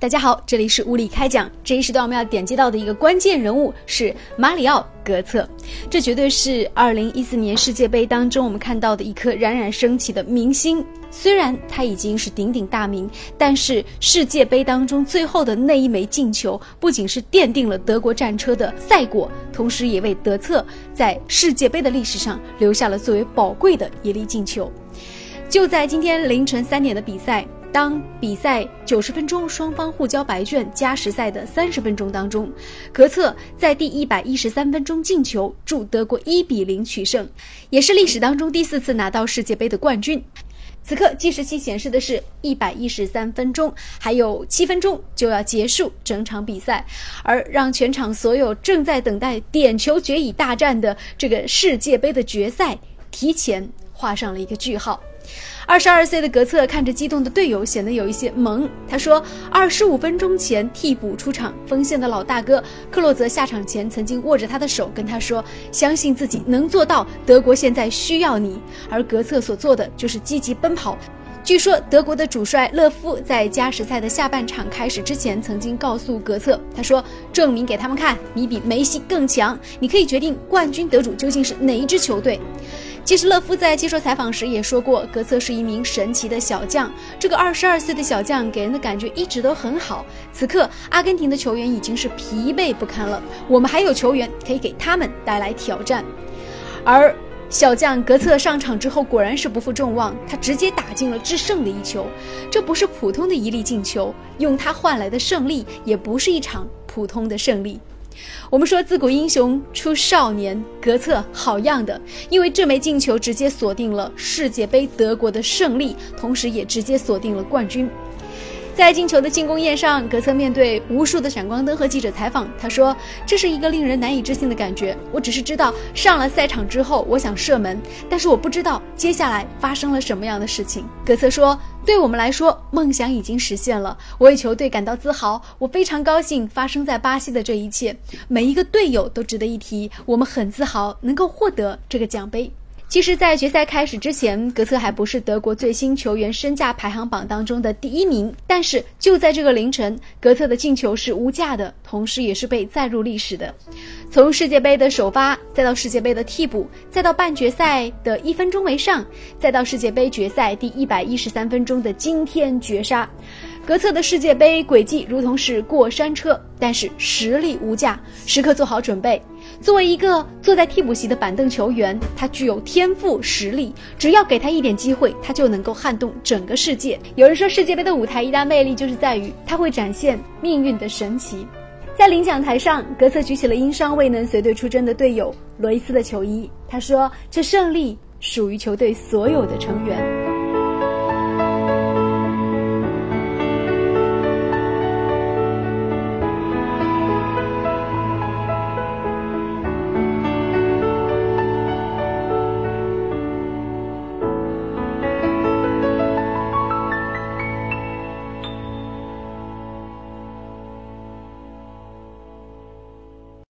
大家好，这里是物理开讲。这一时段我们要点击到的一个关键人物是马里奥·格策，这绝对是2014年世界杯当中我们看到的一颗冉冉升起的明星。虽然他已经是鼎鼎大名，但是世界杯当中最后的那一枚进球，不仅是奠定了德国战车的赛果，同时也为德策在世界杯的历史上留下了最为宝贵的一粒进球。就在今天凌晨三点的比赛。当比赛九十分钟双方互交白卷加时赛的三十分钟当中，格策在第一百一十三分钟进球，助德国一比零取胜，也是历史当中第四次拿到世界杯的冠军。此刻计时器显示的是一百一十三分钟，还有七分钟就要结束整场比赛，而让全场所有正在等待点球决以大战的这个世界杯的决赛提前画上了一个句号。二十二岁的格策看着激动的队友，显得有一些懵。他说：“二十五分钟前替补出场锋线的老大哥克洛泽下场前曾经握着他的手，跟他说，相信自己能做到。德国现在需要你。”而格策所做的就是积极奔跑。据说德国的主帅勒夫在加时赛的下半场开始之前，曾经告诉格策：“他说，证明给他们看，你比梅西更强，你可以决定冠军得主究竟是哪一支球队。”其实勒夫在接受采访时也说过，格策是一名神奇的小将。这个二十二岁的小将给人的感觉一直都很好。此刻，阿根廷的球员已经是疲惫不堪了，我们还有球员可以给他们带来挑战。而小将格策上场之后，果然是不负众望，他直接打进了制胜的一球。这不是普通的一粒进球，用他换来的胜利也不是一场普通的胜利。我们说自古英雄出少年，格策好样的，因为这枚进球直接锁定了世界杯德国的胜利，同时也直接锁定了冠军。在进球的庆功宴上，格策面对无数的闪光灯和记者采访，他说：“这是一个令人难以置信的感觉。我只是知道上了赛场之后，我想射门，但是我不知道接下来发生了什么样的事情。”格策说：“对我们来说，梦想已经实现了。我为球队感到自豪，我非常高兴发生在巴西的这一切，每一个队友都值得一提。我们很自豪能够获得这个奖杯。”其实，在决赛开始之前，格策还不是德国最新球员身价排行榜当中的第一名。但是，就在这个凌晨，格策的进球是无价的，同时也是被载入历史的。从世界杯的首发，再到世界杯的替补，再到半决赛的一分钟没上，再到世界杯决赛第一百一十三分钟的惊天绝杀。格策的世界杯轨迹如同是过山车，但是实力无价，时刻做好准备。作为一个坐在替补席的板凳球员，他具有天赋实力，只要给他一点机会，他就能够撼动整个世界。有人说，世界杯的舞台一大魅力就是在于他会展现命运的神奇。在领奖台上，格策举起了因伤未能随队出征的队友罗伊斯的球衣，他说：“这胜利属于球队所有的成员。”